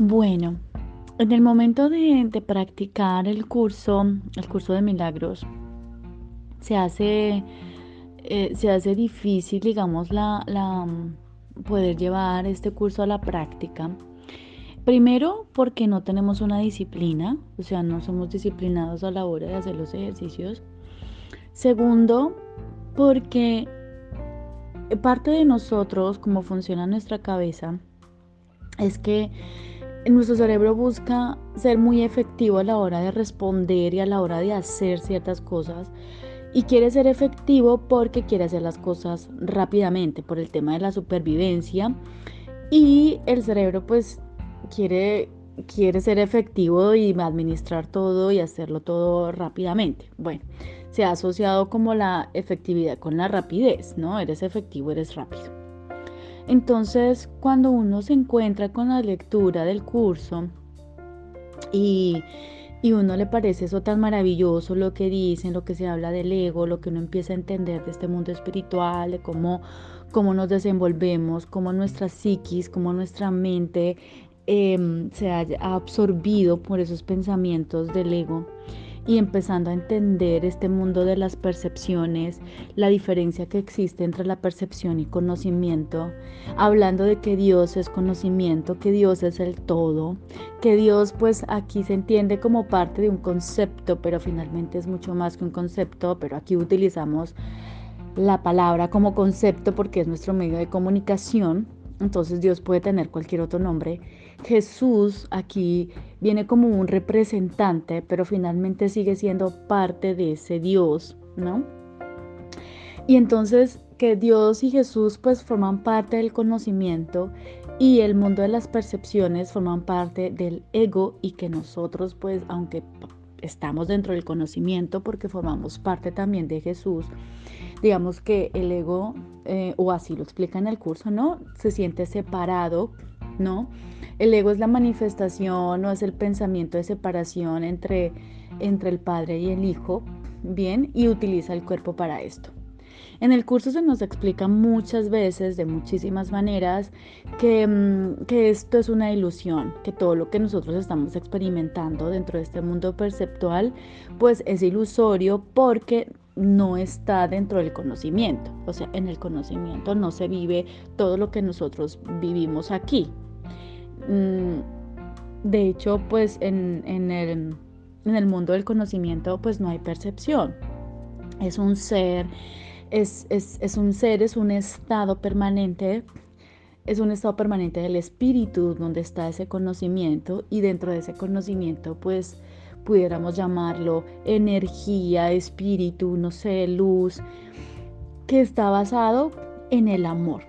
Bueno, en el momento de, practicar el curso, el curso de milagros, se hace, eh, se hace difícil, digamos, la, la, poder llevar este curso a la práctica. Primero, porque no tenemos una disciplina, o sea, no somos disciplinados a la hora de hacer los ejercicios. Segundo, porque parte de nosotros, como funciona nuestra cabeza, es que nuestro cerebro busca ser muy efectivo a la hora de responder y a la hora de hacer ciertas cosas. Y quiere ser efectivo porque quiere hacer las cosas rápidamente, por el tema de la supervivencia. Y el cerebro pues quiere, quiere ser efectivo y administrar todo y hacerlo todo rápidamente. Bueno, se ha asociado como la efectividad con la rapidez, ¿no? Eres efectivo, eres rápido. Entonces, cuando uno se encuentra con la lectura del curso y, y uno le parece eso tan maravilloso, lo que dicen, lo que se habla del ego, lo que uno empieza a entender de este mundo espiritual, de cómo, cómo nos desenvolvemos, cómo nuestra psiquis, cómo nuestra mente em, se ha absorbido por esos pensamientos del ego y empezando a entender este mundo de las percepciones, la diferencia que existe entre la percepción y conocimiento, hablando de que Dios es conocimiento, que Dios es el todo, que Dios pues aquí se entiende como parte de un concepto, pero finalmente es mucho más que un concepto, pero aquí utilizamos la palabra como concepto porque es nuestro medio de comunicación, entonces Dios puede tener cualquier otro nombre Jesús aquí viene como un representante, pero finalmente sigue siendo parte de ese Dios, ¿no? Y entonces que Dios y Jesús pues forman parte del conocimiento y el mundo de las percepciones forman parte del ego y que nosotros pues aunque estamos dentro del conocimiento porque formamos parte también de Jesús, digamos que el ego, eh, o así lo explica en el curso, ¿no? Se siente separado, ¿no? El ego es la manifestación o es el pensamiento de separación entre, entre el padre y el hijo, bien, y utiliza el cuerpo para esto. En el curso se nos explica muchas veces, de muchísimas maneras, que, mm, que, esto es una ilusión, que todo lo que nosotros estamos experimentando dentro de este mundo perceptual, pues es ilusorio porque no está dentro del conocimiento. O sea, en el conocimiento no se vive todo lo que nosotros vivimos aquí, de hecho, pues en, el, mundo del conocimiento, pues no hay percepción. Es un ser, es, un ser, es un estado permanente, es un estado permanente del espíritu donde está ese conocimiento y dentro de ese conocimiento, pues pudiéramos llamarlo energía, espíritu, no sé, luz, que está basado en el amor.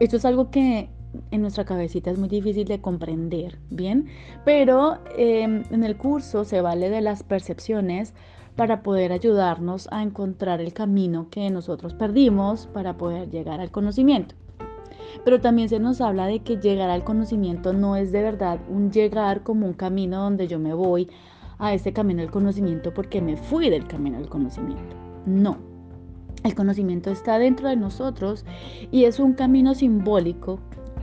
Esto es algo que en nuestra cabecita es muy difícil de comprender, ¿bien? Pero em, en el curso se vale de las percepciones para poder ayudarnos a encontrar el camino que nosotros perdimos para poder llegar al conocimiento. Pero también se nos habla de que llegar al conocimiento no es de verdad un llegar como un camino donde yo me voy a este camino del conocimiento porque me fui del camino del conocimiento. No. El conocimiento está dentro de nosotros y es un camino simbólico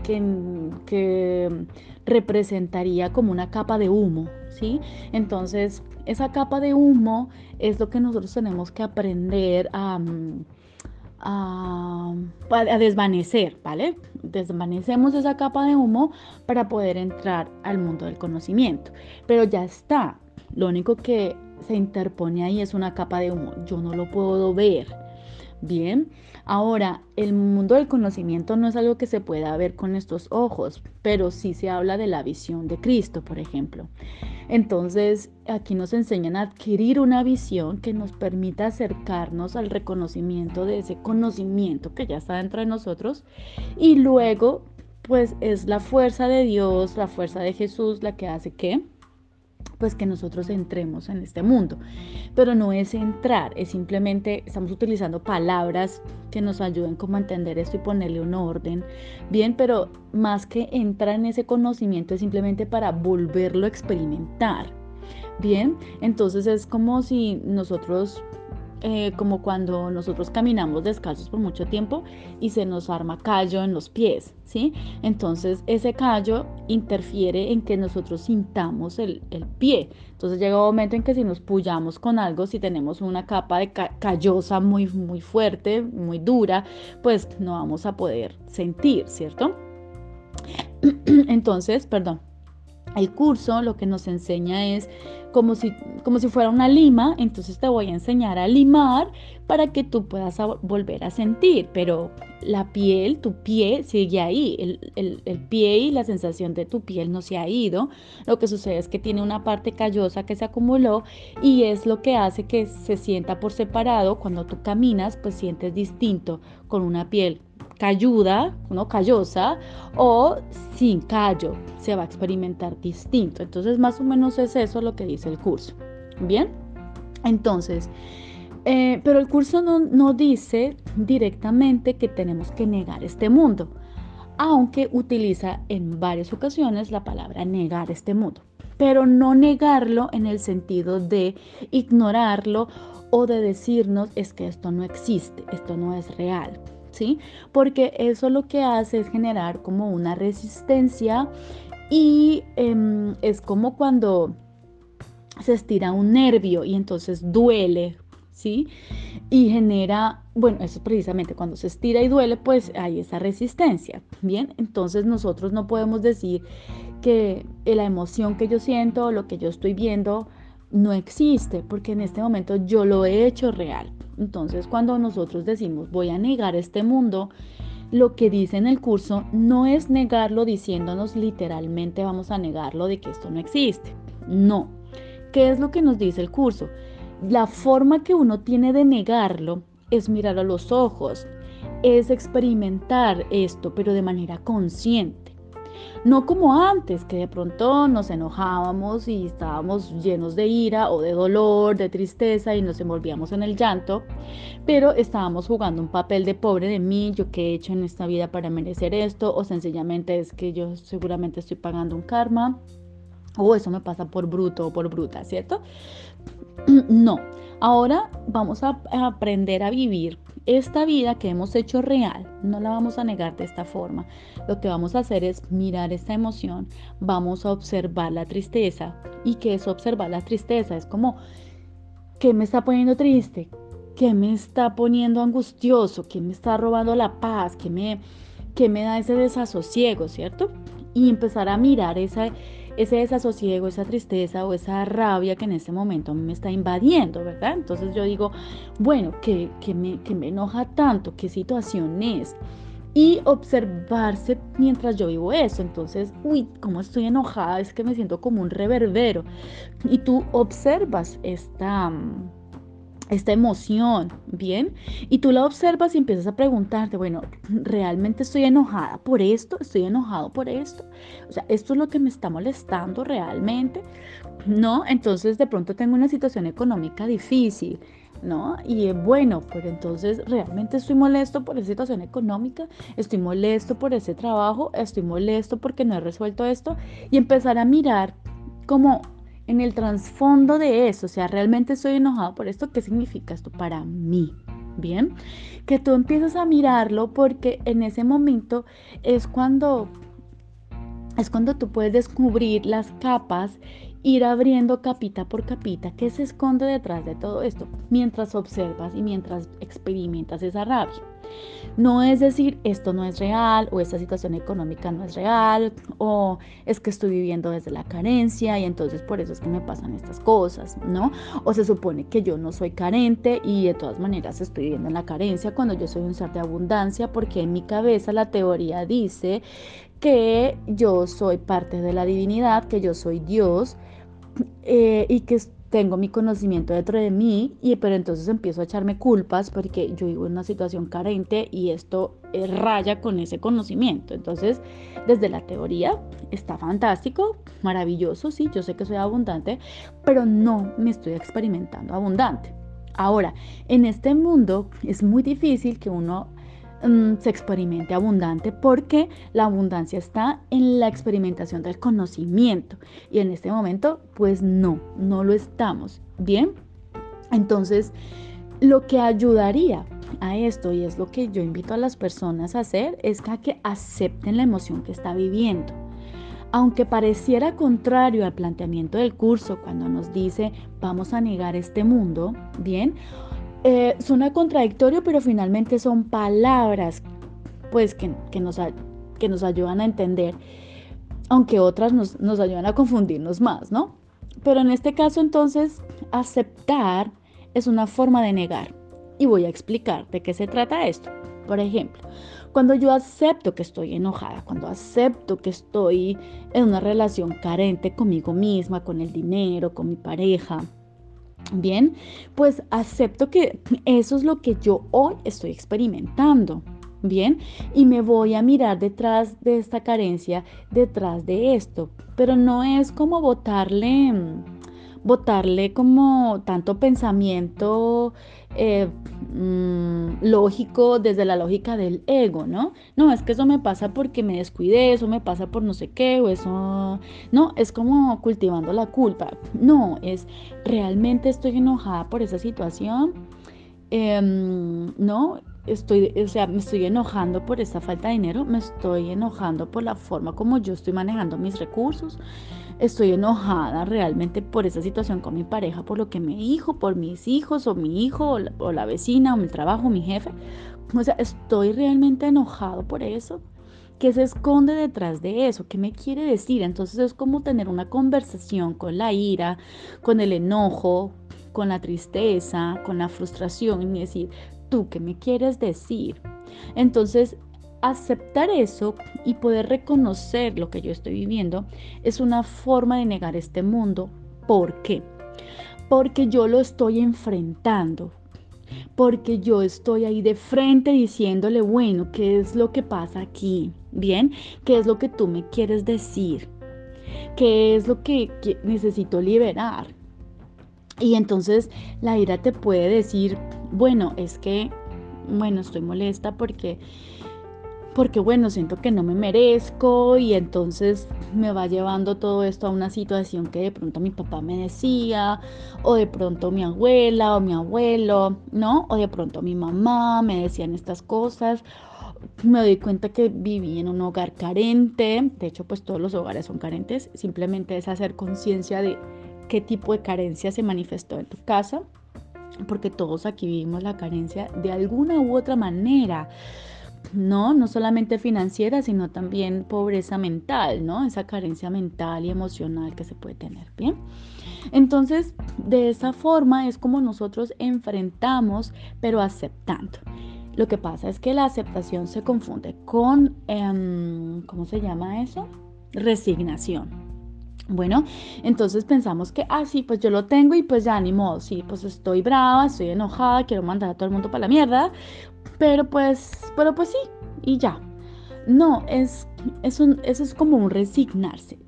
que, representaría como una capa de humo, ¿sí? Entonces, esa capa de humo es lo que nosotros tenemos que aprender a, a, a, desvanecer, ¿vale? Desvanecemos esa capa de humo para poder entrar al mundo del conocimiento. Pero ya está. Lo único que se interpone ahí es una capa de humo. Yo no lo puedo ver. Bien, ahora el mundo del conocimiento no es algo que se pueda ver con estos ojos, pero sí se habla de la visión de Cristo, por ejemplo. Entonces, aquí nos enseñan a adquirir una visión que nos permita acercarnos al reconocimiento de ese conocimiento que ya está dentro de nosotros y luego, pues es la fuerza de Dios, la fuerza de Jesús la que hace que pues que nosotros entremos en este mundo. Pero no es entrar, es simplemente estamos utilizando palabras que nos ayuden como a entender esto y ponerle un orden. Bien, pero más que entrar en ese conocimiento es simplemente para volverlo a experimentar. Bien, entonces es como si nosotros eh, como cuando nosotros caminamos descalzos por mucho tiempo y se nos arma callo en los pies, ¿sí? Entonces ese callo interfiere en que nosotros sintamos el, pie. Entonces llega un momento en que si nos puyamos con algo, si tenemos una capa de callosa muy, muy fuerte, muy dura, pues no vamos a poder sentir, ¿cierto? Entonces, perdón, el curso lo que nos enseña es como si, como si fuera una lima, entonces te voy a enseñar a limar para que tú puedas volver a sentir, pero la piel, tu pie sigue ahí, el, el, pie y la sensación de tu piel no se ha ido, lo que sucede es que tiene una parte callosa que se acumuló y es lo que hace que se sienta por separado, cuando tú caminas pues sientes distinto con una piel calluda, no callosa, o sin callo, se va a experimentar distinto. Entonces, más o menos es eso lo que dice el curso. Bien, entonces, eh, pero el curso no, no dice directamente que tenemos que negar este mundo, aunque utiliza en varias ocasiones la palabra negar este mundo, pero no negarlo en el sentido de ignorarlo o de decirnos es que esto no existe, esto no es real. Porque eso lo que hace es generar como una resistencia y em, es como cuando se estira un nervio y entonces duele, ¿sí? Y genera, bueno, eso precisamente cuando se estira y duele, pues hay esa resistencia, ¿bien? Entonces nosotros no podemos decir que la emoción que yo siento lo que yo estoy viendo no existe, porque en este momento yo lo he hecho real. Entonces, cuando nosotros decimos voy a negar este mundo, lo que dice en el curso no es negarlo diciéndonos literalmente vamos a negarlo de que esto no existe. No. ¿Qué es lo que nos dice el curso? La forma que uno tiene de negarlo es mirar a los ojos, es experimentar esto, pero de manera consciente. No como antes, que de pronto nos enojábamos y estábamos llenos de ira o de dolor, de tristeza y nos envolvíamos en el llanto, pero estábamos jugando un papel de pobre de mí, yo qué he hecho en esta vida para merecer esto, o sencillamente es que yo seguramente estoy pagando un karma, o eso me pasa por bruto o por bruta, ¿cierto? No, ahora vamos a aprender a vivir esta vida que hemos hecho real, no la vamos a negar de esta forma. Lo que vamos a hacer es mirar esta emoción, vamos a observar la tristeza. ¿Y qué es observar la tristeza? Es como, ¿qué me está poniendo triste? ¿Qué me está poniendo angustioso? ¿Qué me está robando la paz? ¿Qué me, qué me da ese desasosiego, cierto? Y empezar a mirar esa ese desasosiego, esa tristeza o esa rabia que en ese momento me está invadiendo, ¿verdad? Entonces yo digo, bueno, ¿qué, me, me enoja tanto? ¿Qué situación es? y observarse mientras yo vivo eso. Entonces, uy, cómo estoy enojada, es que me siento como un reverbero. Y tú observas esta, esta emoción, ¿bien? Y tú la observas y empiezas a preguntarte, bueno, ¿realmente estoy enojada por esto? ¿Estoy enojado por esto? O sea, ¿esto es lo que me está molestando realmente? ¿No? Entonces de pronto tengo una situación económica difícil, ¿no? Y bueno, pues entonces realmente estoy molesto por esa situación económica, estoy molesto por ese trabajo, estoy molesto porque no he resuelto esto y empezar a mirar como en el trasfondo de eso, o sea, realmente estoy enojado por esto, ¿qué significa esto para mí? Bien, que tú empiezas a mirarlo porque en ese momento es cuando es cuando tú puedes descubrir las capas, ir abriendo capita por capita qué se esconde detrás de todo esto, mientras observas y mientras experimentas esa rabia. No es decir, esto no es real o esta situación económica no es real o es que estoy viviendo desde la carencia y entonces por eso es que me pasan estas cosas, ¿no? O se supone que yo no soy carente y de todas maneras estoy viviendo en la carencia cuando yo soy un ser de abundancia porque en mi cabeza la teoría dice que yo soy parte de la divinidad, que yo soy Dios eh, y que tengo mi conocimiento dentro de mí, y, pero entonces empiezo a echarme culpas porque yo vivo en una situación carente y esto eh, raya con ese conocimiento. Entonces, desde la teoría está fantástico, maravilloso, sí, yo sé que soy abundante, pero no me estoy experimentando abundante. Ahora, en este mundo es muy difícil que uno Mm, se experimente abundante porque la abundancia está en la experimentación del conocimiento y en este momento pues no, no lo estamos. Bien, entonces lo que ayudaría a esto, y es lo que yo invito a las personas a hacer, es que acepten la emoción que está viviendo. Aunque pareciera contrario al planteamiento del curso cuando nos dice vamos a negar este mundo, bien, eh, suena contradictorio, pero finalmente son palabras pues que, nos, que nos ayudan a entender, aunque otras nos, nos ayudan a confundirnos más, ¿no? Pero en este caso entonces, aceptar es una forma de negar. Y voy a explicar de qué se trata esto. Por ejemplo, cuando yo acepto que estoy enojada, cuando acepto que estoy en una relación carente conmigo misma, con el dinero, con mi pareja, bien, pues acepto que eso es lo que yo hoy estoy experimentando. Bien, y me voy a mirar detrás de esta carencia, detrás de esto, pero no es como botarle, botarle como tanto pensamiento eh, mm, lógico desde la lógica del ego, ¿no? No, es que eso me pasa porque me descuidé, eso me pasa por no sé qué, o eso, no, es como cultivando la culpa. No, es realmente estoy enojada por esa situación, em, ¿no? Estoy, o sea, me estoy enojando por esta falta de dinero, me estoy enojando por la forma como yo estoy manejando mis recursos, estoy enojada realmente por esa situación con mi pareja, por lo que me dijo, por mis hijos o mi hijo o la, vecina o mi trabajo, mi jefe. O sea, estoy realmente enojado por eso. ¿Qué se esconde detrás de eso? ¿Qué me quiere decir? Entonces es como tener una conversación con la ira, con el enojo, con la tristeza, con la frustración y decir, ¿tú qué me quieres decir? Entonces aceptar eso y poder reconocer lo que yo estoy viviendo es una forma de negar este mundo. ¿Por qué? Porque yo lo estoy enfrentando. Porque yo estoy ahí de frente diciéndole, bueno, ¿qué es lo que pasa aquí? Bien, ¿qué es lo que tú me quieres decir? ¿Qué es lo que, necesito liberar? Y entonces la ira te puede decir, bueno, es que, bueno, estoy molesta porque porque bueno, siento que no me merezco y entonces me va llevando todo esto a una situación que de pronto mi papá me decía, o de pronto mi abuela o mi abuelo, ¿no? O de pronto mi mamá me decían estas cosas. Me doy cuenta que viví en un hogar carente, de hecho pues todos los hogares son carentes, simplemente es hacer conciencia de qué tipo de carencia se manifestó en tu casa, porque todos aquí vivimos la carencia de alguna u otra manera. ¿No? No solamente financiera, sino también pobreza mental, ¿no? Esa carencia mental y emocional que se puede tener, ¿bien? Entonces, de esa forma es como nosotros enfrentamos, pero aceptando. Lo que pasa es que la aceptación se confunde con, em, ¿cómo se llama eso? Resignación. Bueno, entonces pensamos que, ah, sí, pues yo lo tengo y pues ya ni modo, sí, pues estoy brava, estoy enojada, quiero mandar a todo el mundo para la mierda, pero pues, pero pues sí, y ya. No, es, es eso es como un resignarse.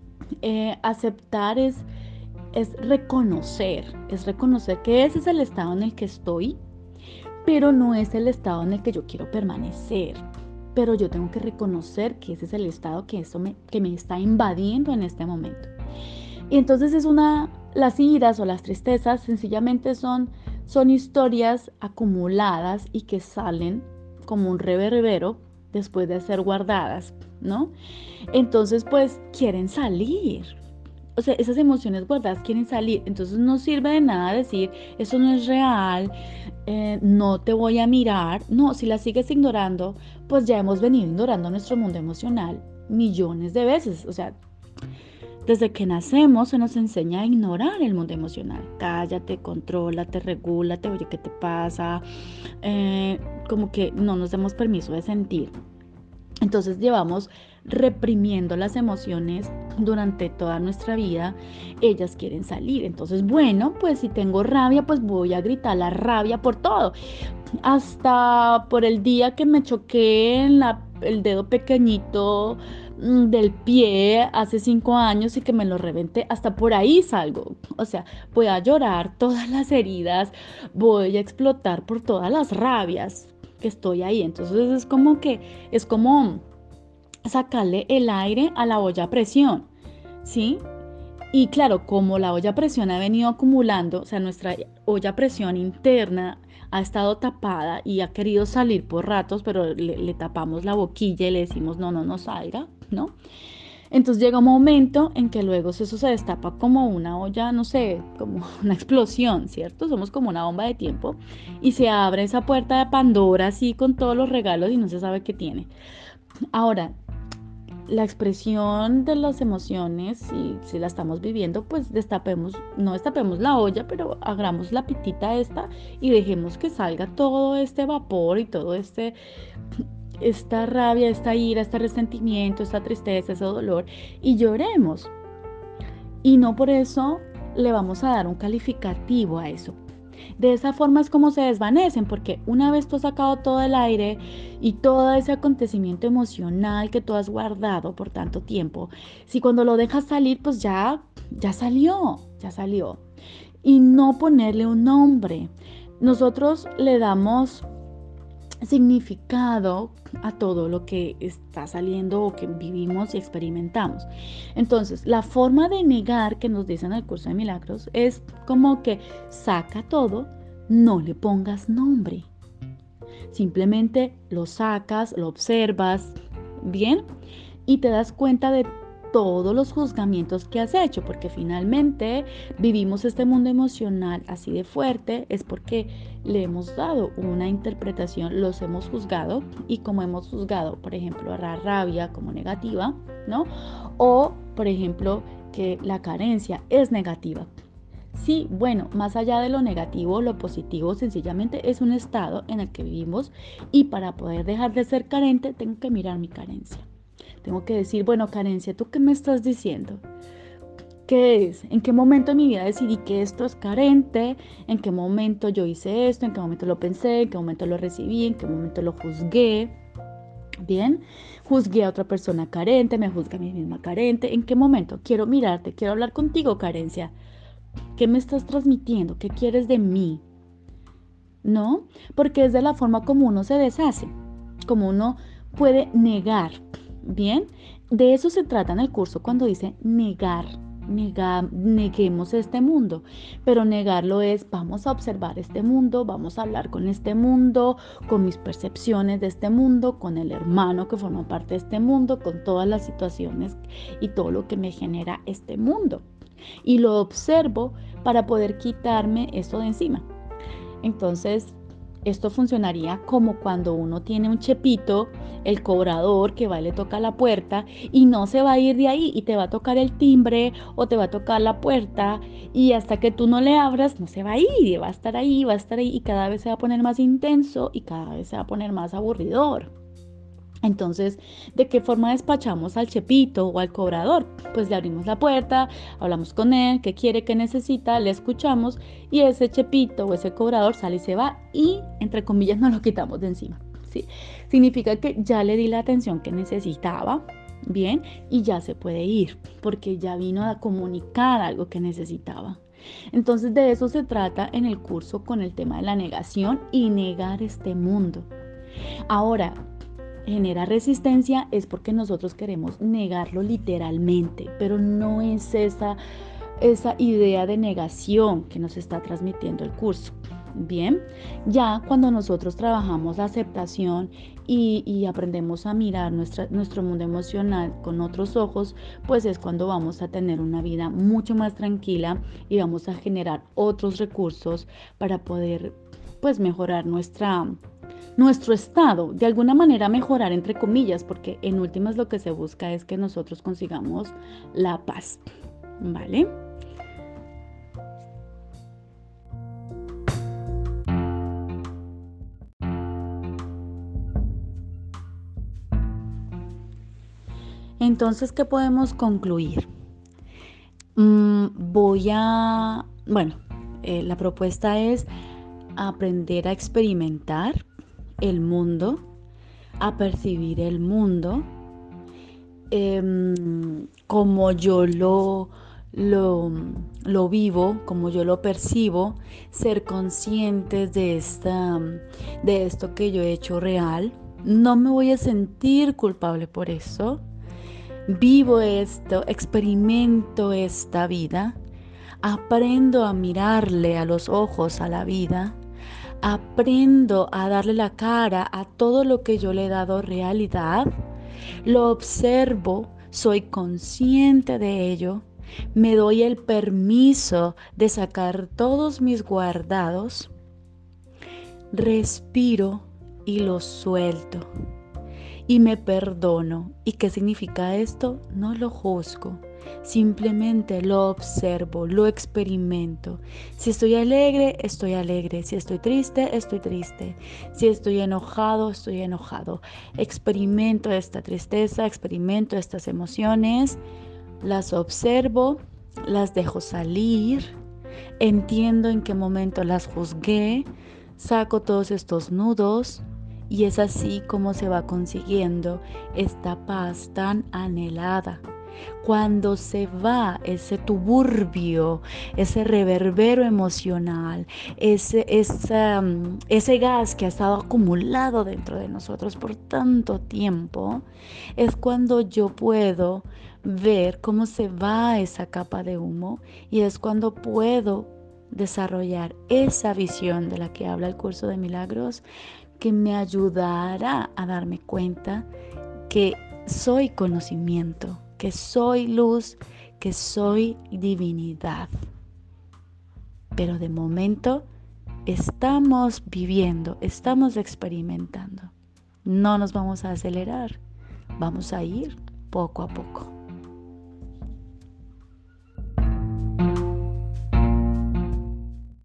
Eh, aceptar es, es reconocer, es reconocer que ese es el estado en el que estoy, pero no es el estado en el que yo quiero permanecer. Pero yo tengo que reconocer que ese es el estado que, me, que me está invadiendo en este momento. Y entonces es una, las iras o las tristezas sencillamente son son historias acumuladas y que salen como un reverbero después de ser guardadas, ¿no? Entonces, pues quieren salir. O sea, esas emociones guardadas quieren salir. Entonces no sirve de nada decir, eso no es real, eh, no te voy a mirar. No, si la sigues ignorando, pues ya hemos venido ignorando nuestro mundo emocional millones de veces. O sea, desde que nacemos se nos enseña a ignorar el mundo emocional. Cállate, contrólate, regúlate, oye, ¿qué te pasa? Eh, como que no nos demos permiso de sentir. Entonces llevamos reprimiendo las emociones durante toda nuestra vida, ellas quieren salir. Entonces, bueno, pues si tengo rabia, pues voy a gritar la rabia por todo. Hasta por el día que me choqué en la, el dedo pequeñito Mm, del pie hace cinco años y que me lo reventé, hasta por ahí salgo. O sea, voy a llorar todas las heridas, voy a explotar por todas las rabias que estoy ahí. Entonces es como que, es como sacarle el aire a la olla a presión, ¿sí? Y claro, como la olla a presión ha venido acumulando, o sea, nuestra olla a presión interna ha estado tapada y ha querido salir por ratos, pero le, le tapamos la boquilla y le decimos, no, no, no salga, ¿no? Entonces llega un momento en que luego eso se destapa como una olla, no sé, como una explosión, ¿cierto? Somos como una bomba de tiempo y se abre esa puerta de Pandora así con todos los regalos y no se sabe qué tiene. Ahora, la expresión de las emociones, si, si la estamos viviendo, pues destapemos, no destapemos la olla, pero hagamos la pitita esta y dejemos que salga todo este vapor y todo este esta rabia, esta ira, este resentimiento, esta tristeza, ese dolor y lloremos. Y no por eso le vamos a dar un calificativo a eso. De esa forma es como se desvanecen, porque una vez tú has sacado todo el aire y todo ese acontecimiento emocional que tú has guardado por tanto tiempo, si cuando lo dejas salir, pues ya, ya salió, ya salió. Y no ponerle un nombre. Nosotros le damos significado a todo lo que está saliendo o que vivimos y experimentamos. Entonces, la forma de negar que nos dicen el curso de milagros es como que saca todo, no le pongas nombre. Simplemente lo sacas, lo observas, ¿bien? Y te das cuenta de todos los juzgamientos que has hecho, porque finalmente vivimos este mundo emocional así de fuerte, es porque le hemos dado una interpretación, los hemos juzgado y como hemos juzgado, por ejemplo, la rabia como negativa, ¿no? O, por ejemplo, que la carencia es negativa. Sí, bueno, más allá de lo negativo, lo positivo sencillamente es un estado en el que vivimos y para poder dejar de ser carente tengo que mirar mi carencia. Tengo que decir, bueno, carencia, ¿tú qué me estás diciendo? ¿Qué es? ¿En qué momento de mi vida decidí que esto es carente? ¿En qué momento yo hice esto? ¿En qué momento lo pensé? ¿En qué momento lo recibí? ¿En qué momento lo juzgué? Bien, juzgué a otra persona carente, me juzgué a mí misma carente. ¿En qué momento? Quiero mirarte, quiero hablar contigo, carencia. ¿Qué me estás transmitiendo? ¿Qué quieres de mí? ¿No? Porque es de la forma como uno se deshace, como uno puede negar Bien, de eso se trata en el curso cuando dice negar. neguemos este mundo, pero negarlo es vamos a observar este mundo, vamos a hablar con este mundo, con mis percepciones de este mundo, con el hermano que forma parte de este mundo, con todas las situaciones y todo lo que me genera este mundo. Y lo observo para poder quitarme esto de encima. Entonces, esto funcionaría como cuando uno tiene un chepito, el cobrador que va y le toca la puerta y no se va a ir de ahí y te va a tocar el timbre o te va a tocar la puerta y hasta que tú no le abras no se va a ir, va a estar ahí, va a estar ahí y cada vez se va a poner más intenso y cada vez se va a poner más aburridor. Entonces, ¿de qué forma despachamos al chepito o al cobrador? Pues le abrimos la puerta, hablamos con él, qué quiere, qué necesita, le escuchamos y ese chepito o ese cobrador sale y se va y, entre comillas, nos lo quitamos de encima. ¿sí? Significa que ya le di la atención que necesitaba, bien, y ya se puede ir, porque ya vino a comunicar algo que necesitaba. Entonces de eso se trata en el curso con el tema de la negación y negar este mundo. Ahora, genera resistencia es porque nosotros queremos negarlo literalmente, pero no es esa, esa idea de negación que nos está transmitiendo el curso. Bien, ya cuando nosotros trabajamos la aceptación y, aprendemos a mirar nuestra, nuestro mundo emocional con otros ojos, pues es cuando vamos a tener una vida mucho más tranquila y vamos a generar otros recursos para poder pues mejorar nuestra, nuestro estado, de alguna manera mejorar entre comillas, porque en últimas lo que se busca es que nosotros consigamos la paz. ¿Vale? Entonces, ¿qué podemos concluir? Mm, voy a, bueno, eh, la propuesta es aprender a experimentar el mundo, a percibir el mundo em, como yo lo, lo, lo, vivo, como yo lo percibo, ser conscientes de, esta, de esto que yo he hecho real. No me voy a sentir culpable por eso. Vivo esto, experimento esta vida, aprendo a mirarle a los ojos a la vida aprendo a darle la cara a todo lo que yo le he dado realidad, lo observo, soy consciente de ello, me doy el permiso de sacar todos mis guardados, respiro y lo suelto y me perdono. ¿Y qué significa esto? No lo juzgo, simplemente lo observo, lo experimento. Si estoy alegre, estoy alegre. Si estoy triste, estoy triste. Si estoy enojado, estoy enojado. Experimento esta tristeza, experimento estas emociones, las observo, las dejo salir, entiendo en qué momento las juzgué, saco todos estos nudos, y es así como se va consiguiendo esta paz tan anhelada. Cuando se va ese tuburbio, ese reverbero emocional, ese, mm, ese gas que ha estado acumulado dentro de nosotros por tanto tiempo, es cuando yo puedo ver cómo se va esa capa de humo y es cuando puedo desarrollar esa visión de la que habla el curso de milagros que me ayudará a darme cuenta que soy conocimiento, que soy luz, que soy divinidad. Pero de momento estamos viviendo, estamos experimentando. No nos vamos a acelerar, vamos a ir poco a poco.